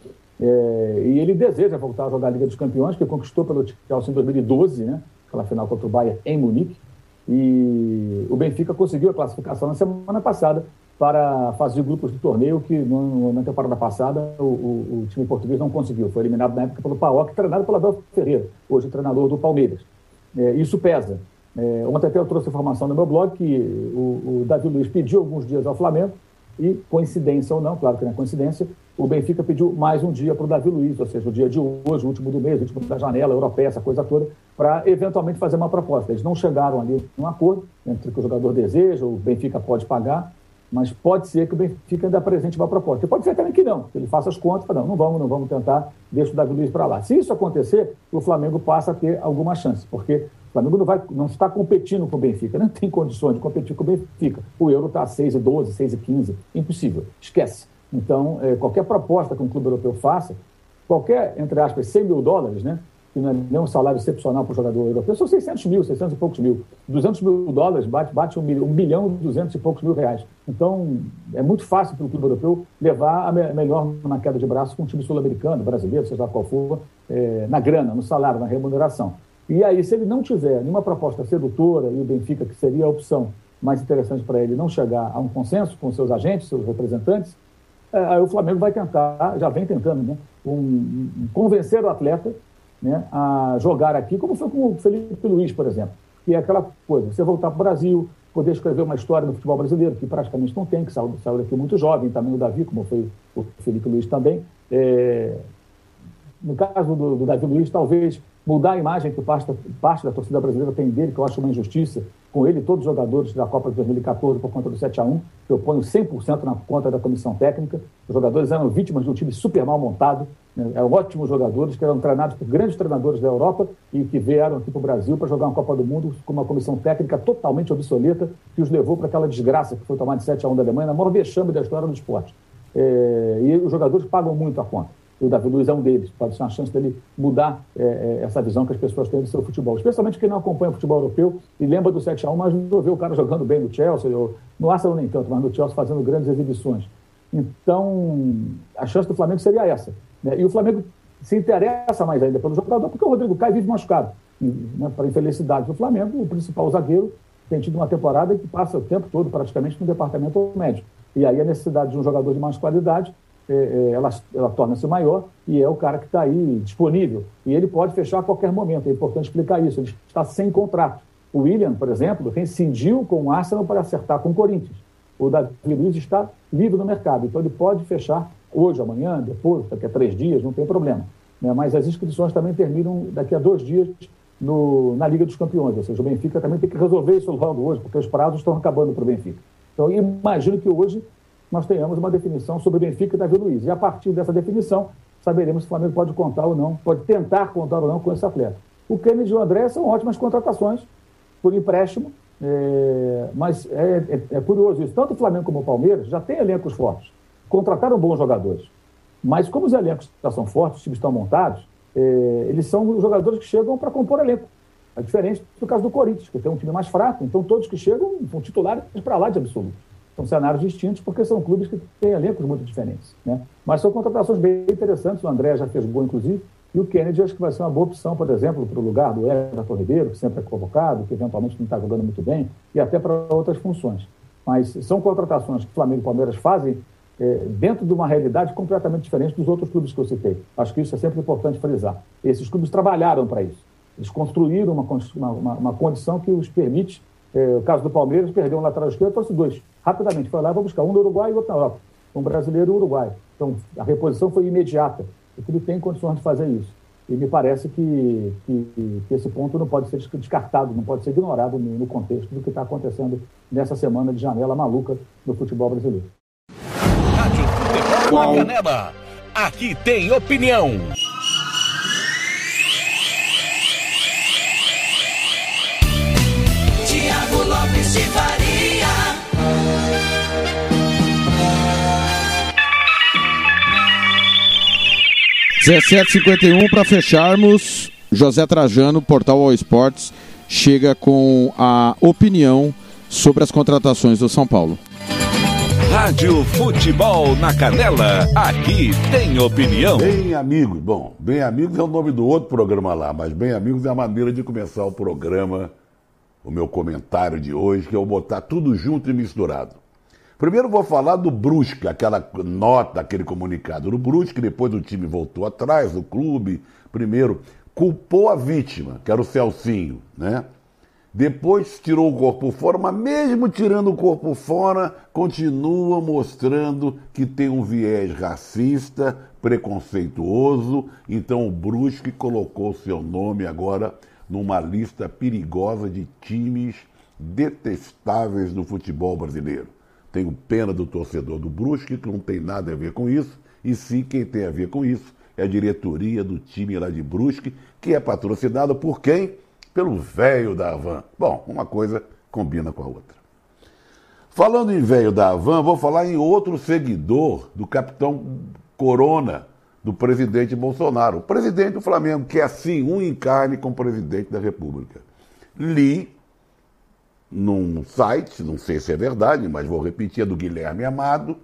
S26: É, e ele deseja voltar a jogar a Liga dos Campeões, que conquistou pelo Chelsea em 2012, né? aquela final contra o Bayern em Munique. E o Benfica conseguiu a classificação na semana passada para fazer grupos do torneio que na temporada passada o, o, o, time português não conseguiu. Foi eliminado na época pelo PAOK, treinado pelo Abel Ferreira, hoje treinador do Palmeiras. É, isso pesa. É, ontem até eu trouxe informação no meu blog que o, o Davi Luiz pediu alguns dias ao Flamengo e, coincidência ou não, claro que não é coincidência, o Benfica pediu mais um dia para o Davi Luiz, ou seja, o dia de hoje, o último do mês, o último da janela europeia, essa coisa toda, para eventualmente fazer uma proposta. Eles não chegaram ali num acordo entre o que o jogador deseja, o Benfica pode pagar, mas pode ser que o Benfica ainda apresente uma proposta. E pode ser também que não, que ele faça as contas não, não vamos, não vamos tentar, deixa o Davi Luiz para lá. Se isso acontecer, o Flamengo passa a ter alguma chance, porque o Flamengo não, vai, não está competindo com o Benfica, não tem condições de competir com o Benfica. O euro está a 6,12, 6,15, impossível, esquece. Então, é, qualquer proposta que um clube europeu faça, qualquer, entre aspas, 100 mil dólares, né, que não é nem um salário excepcional para o jogador europeu, são 600 mil, 600 e poucos mil. 200 mil dólares bate, bate um, milhão, bilhão e 200 e poucos mil reais. Então, é muito fácil para o clube europeu levar a me melhor na queda de braço com um time sul-americano, brasileiro, seja qual for, é, na grana, no salário, na remuneração. E aí, se ele não tiver nenhuma proposta sedutora e o Benfica, que seria a opção mais interessante para ele, não chegar a um consenso com seus agentes, seus representantes, é, aí o Flamengo vai tentar, já vem tentando, né, um, um, convencer o atleta né, a jogar aqui, como foi com o Felipe Luiz, por exemplo, que é aquela coisa, você voltar para o Brasil, poder escrever uma história no futebol brasileiro, que praticamente não tem, que saiu, saiu daqui muito jovem, também o Davi, como foi o Felipe Luiz também. É, no caso do, do Davi Luiz, talvez mudar a imagem que parte parte da torcida brasileira tem dele, que eu acho uma injustiça, com ele e todos os jogadores da Copa de 2014 por conta do 7 a 1 que eu ponho 100% na conta da comissão técnica. Os jogadores eram vítimas de um time super mal montado, né? eram ótimos jogadores que eram treinados por grandes treinadores da Europa e que vieram aqui para o Brasil para jogar uma Copa do Mundo com uma comissão técnica totalmente obsoleta que os levou para aquela desgraça que foi tomar de 7 a 1 da Alemanha, na maior vexame da história do esporte. É, e os jogadores pagam muito a conta o Davi Luiz é um deles. Pode ser uma chance dele mudar é, é, essa visão que as pessoas têm do seu futebol. Especialmente quem não acompanha o futebol europeu e lembra do 7x1, mas não vê o cara jogando bem no Chelsea, ou, no Arsenal nem tanto, mas no Chelsea fazendo grandes exibições. Então, a chance do Flamengo seria essa. Né? E o Flamengo se interessa mais ainda pelo jogador, porque o Rodrigo Caio vive machucado. Né? Para infelicidade do Flamengo, o principal zagueiro tem tido uma temporada que passa o tempo todo praticamente no departamento médico. E aí a necessidade de um jogador de mais qualidade é, é, ela, ela torna-se maior e é o cara que está aí disponível. E ele pode fechar a qualquer momento, é importante explicar isso. Ele está sem contrato. O William, por exemplo, rescindiu com o Arsenal para acertar com o Corinthians. O Davi Luiz está livre no mercado, então ele pode fechar hoje, amanhã, depois, daqui a três dias, não tem problema. Né? Mas as inscrições também terminam daqui a dois dias no, na Liga dos Campeões, ou seja, o Benfica também tem que resolver isso logo hoje, porque os prazos estão acabando para o Benfica. Então, imagino que hoje nós tenhamos uma definição sobre o Benfica e Davi Luiz. E a partir dessa definição, saberemos se o Flamengo pode contar ou não, pode tentar contar ou não com esse atleta. O Kennedy e o André são ótimas contratações por empréstimo, é, mas é, é, é, curioso isso. Tanto o Flamengo como o Palmeiras já têm elencos fortes, contrataram bons jogadores. Mas como os elencos já são fortes, os times estão montados, é, eles são jogadores que chegam para compor elenco. É diferente do caso do Corinthians, que tem um time mais fraco, então todos que chegam são titulares para lá de absoluto. São cenários distintos porque são clubes que têm elencos muito diferentes. Né? Mas são contratações bem interessantes, o André já fez gol, inclusive, e o Kennedy acho que vai ser uma boa opção, por exemplo, para o lugar do Everton Ribeiro, que sempre é convocado, que eventualmente não está jogando muito bem, e até para outras funções. Mas são contratações que Flamengo e Palmeiras fazem é, dentro de uma realidade completamente diferente dos outros clubes que eu citei. Acho que isso é sempre importante frisar. Esses clubes trabalharam para isso. Eles construíram uma, uma, uma condição que os permite. É, o caso do Palmeiras, perdeu um lateral esquerdo, trouxe dois. Rapidamente, foi lá, vou buscar um no Uruguai e outro na Europa. Um brasileiro e um uruguai. Então, a reposição foi imediata. O Felipe tem condições de fazer isso. E me parece que, que, que, esse ponto não pode ser descartado, não pode ser ignorado no, no contexto do que está acontecendo nessa semana de janela maluca no futebol brasileiro.
S1: Rádio Futebol na Aqui tem opinião.
S8: Tiago Lopes de
S3: 17h51 para fecharmos. José Trajano, Portal All Sports, chega com a opinião sobre as contratações do São Paulo.
S1: Rádio Futebol na Canela, aqui tem opinião.
S27: Bem amigos, bom, bem amigos é o nome do outro programa lá, mas bem amigos é a maneira de começar o programa, o meu comentário de hoje, que é eu botar tudo junto e misturado. Primeiro vou falar do Brusque, aquela nota, aquele comunicado do Brusque, depois o time voltou atrás, o clube, primeiro culpou a vítima, que era o Celcinho, né? Depois tirou o corpo fora, mas mesmo tirando o corpo fora, continua mostrando que tem um viés racista, preconceituoso. Então o Brusque colocou seu nome agora numa lista perigosa de times detestáveis do futebol brasileiro. Tenho pena do torcedor do Brusque, que não tem nada a ver com isso, e sim quem tem a ver com isso é a diretoria do time lá de Brusque, que é patrocinada por quem? pelo velho da Havan. Bom, uma coisa combina com a outra. Falando em velho da Havan, vou falar em outro seguidor do capitão Corona, do presidente Bolsonaro. O presidente do Flamengo, que é assim, um em carne com o presidente da República. Li num site, não sei se é verdade, mas vou repetir, é do Guilherme Amado,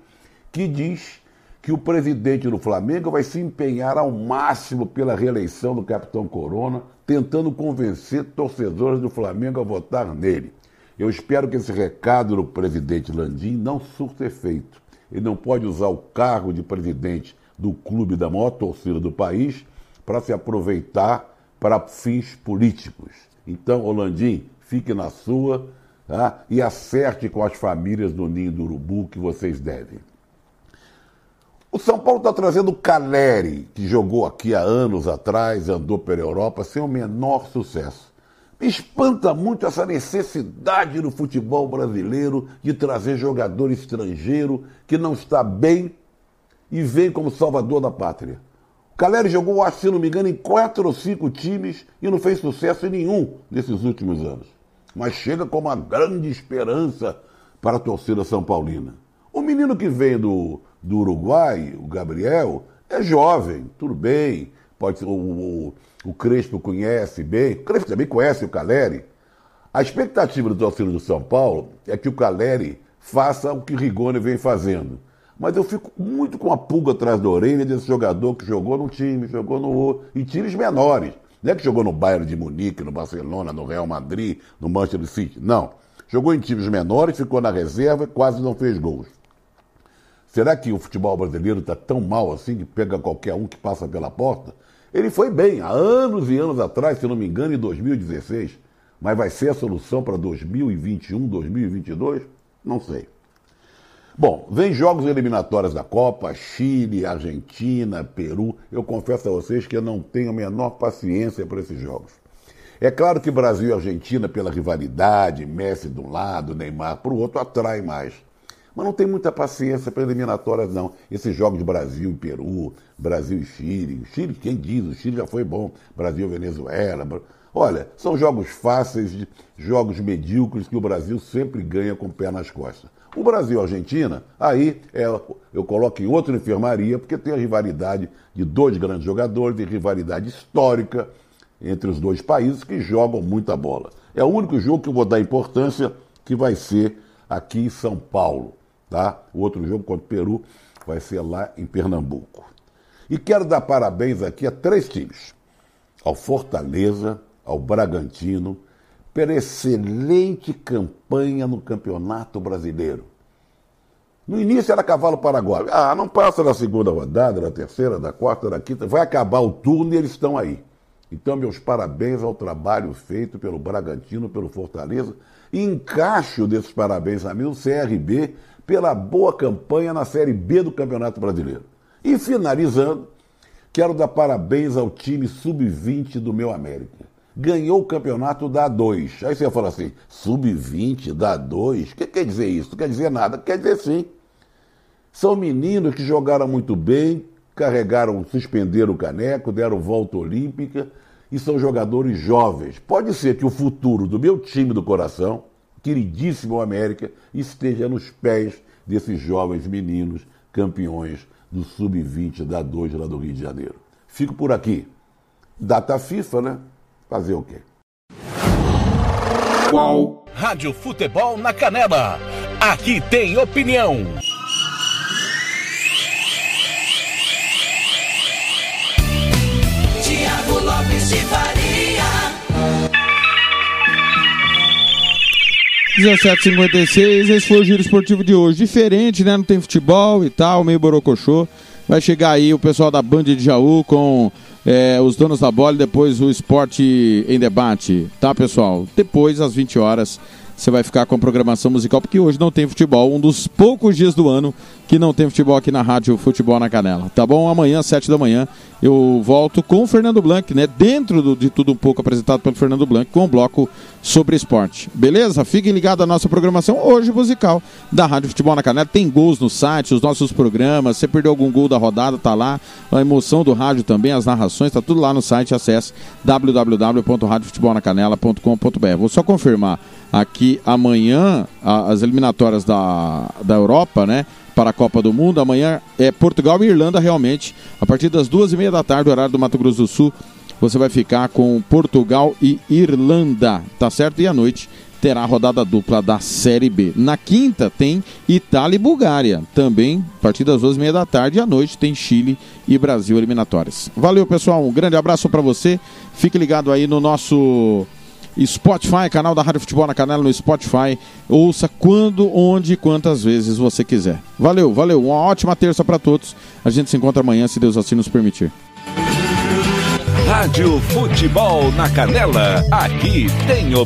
S27: que diz que o presidente do Flamengo vai se empenhar ao máximo pela reeleição do capitão Corona, tentando convencer torcedores do Flamengo a votar nele. Eu espero que esse recado do presidente Landim não surta efeito. Ele não pode usar o cargo de presidente do clube da maior torcida do país para se aproveitar para fins políticos. Então, Landim, fique na sua tá? e acerte com as famílias do Ninho do Urubu que vocês devem. O São Paulo está trazendo o Caleri, que jogou aqui há anos atrás, andou pela Europa sem o menor sucesso. Me espanta muito essa necessidade no futebol brasileiro de trazer jogador estrangeiro que não está bem e vem como salvador da pátria. O Caleri jogou, se não me engano, em quatro ou cinco times e não fez sucesso em nenhum nesses últimos anos. Mas chega com uma grande esperança para a torcida São Paulina. O menino que vem do, do Uruguai, o Gabriel, é jovem, tudo bem. Pode ser, o, o, o Crespo conhece bem, o Crespo também conhece o Caleri. A expectativa do torcedor do São Paulo é que o Caleri faça o que o Rigoni vem fazendo. Mas eu fico muito com a pulga atrás da orelha desse jogador que jogou no time, jogou no outro, em times menores. Não é que jogou no Bayern de Munique, no Barcelona, no Real Madrid, no Manchester City. Não. Jogou em times menores, ficou na reserva e quase não fez gols. Será que o futebol brasileiro está tão mal assim que pega qualquer um que passa pela porta? Ele foi bem há anos e anos atrás, se não me engano, em 2016. Mas vai ser a solução para 2021, 2022? Não sei. Bom, vem jogos eliminatórios da Copa, Chile, Argentina, Peru. Eu confesso a vocês que eu não tenho a menor paciência para esses jogos. É claro que Brasil e Argentina, pela rivalidade, Messi de um lado, Neymar para o outro, atrai mais. Mas não tem muita paciência para eliminatórias, não. Esses jogos de Brasil e Peru, Brasil e Chile. Chile, quem diz? O Chile já foi bom. Brasil e Venezuela. Olha, são jogos fáceis, jogos medíocres que o Brasil sempre ganha com o pé nas costas. O Brasil e a Argentina, aí é, eu coloco em outra enfermaria, porque tem a rivalidade de dois grandes jogadores, tem rivalidade histórica entre os dois países que jogam muita bola. É o único jogo que eu vou dar importância, que vai ser aqui em São Paulo. Tá? O outro jogo contra o Peru vai ser lá em Pernambuco. E quero dar parabéns aqui a três times: ao Fortaleza, ao Bragantino, pela excelente campanha no Campeonato Brasileiro. No início era cavalo paraguaio. Ah, não passa da segunda rodada, da terceira, da quarta, da quinta. Vai acabar o turno e eles estão aí. Então, meus parabéns ao trabalho feito pelo Bragantino, pelo Fortaleza. E encaixo desses parabéns a mim o CRB pela boa campanha na Série B do Campeonato Brasileiro. E finalizando, quero dar parabéns ao time sub-20 do meu América. Ganhou o campeonato da A2. Aí você fala assim, sub-20 da A2? O que quer dizer isso? Quer dizer nada. Quer dizer sim. São meninos que jogaram muito bem, carregaram, suspenderam o caneco, deram volta olímpica e são jogadores jovens. Pode ser que o futuro do meu time do coração, queridíssimo América, esteja nos pés desses jovens meninos campeões do Sub-20 da 2 lá do Rio de Janeiro. Fico por aqui. Data FIFA, né? Fazer o quê?
S1: Qual? Rádio Futebol na Canela. Aqui tem opinião.
S8: Tiago Lopes de Faria.
S3: 17h56, esse foi o Giro Esportivo de hoje. Diferente, né? Não tem futebol e tal, meio borocochô. Vai chegar aí o pessoal da Band de Jaú com é, os donos da bola e depois o Esporte em Debate, tá, pessoal? Depois, às 20 horas, você vai ficar com a programação musical, porque hoje não tem futebol, um dos poucos dias do ano que não tem futebol aqui na Rádio Futebol na Canela, tá bom? Amanhã, às 7 da manhã, eu volto com o Fernando Blanc, né? Dentro do- de tudo um pouco apresentado pelo Fernando Blanc, com o bloco sobre esporte. Beleza? Fiquem ligados à nossa programação hoje musical da Rádio Futebol na Canela. Tem gols no site, os nossos programas. Se perdeu algum gol da rodada, tá lá. A emoção do rádio também, as narrações, tá tudo lá no site. Acesse www.radiofutebolnacanela.com.br. Vou só confirmar aqui amanhã a- as eliminatórias da, da Europa, né? Para a Copa do Mundo. Amanhã é Portugal e Irlanda, realmente. A partir das duas e meia da tarde, horário do Mato Grosso do Sul, você vai ficar com Portugal e Irlanda, tá certo? E à noite terá a rodada dupla da Série B. Na quinta tem Itália e Bulgária, também a partir das duas e meia da tarde. E à noite tem Chile e Brasil eliminatórias. Valeu, pessoal. Um grande abraço para você. Fique ligado aí no nosso Spotify, canal da Rádio Futebol na Canela no Spotify. Ouça quando, onde e quantas vezes você quiser. Valeu, valeu. Uma ótima terça para todos. A gente se encontra amanhã, se Deus assim nos permitir.
S1: Rádio Futebol na Canela. Aqui tem opinião.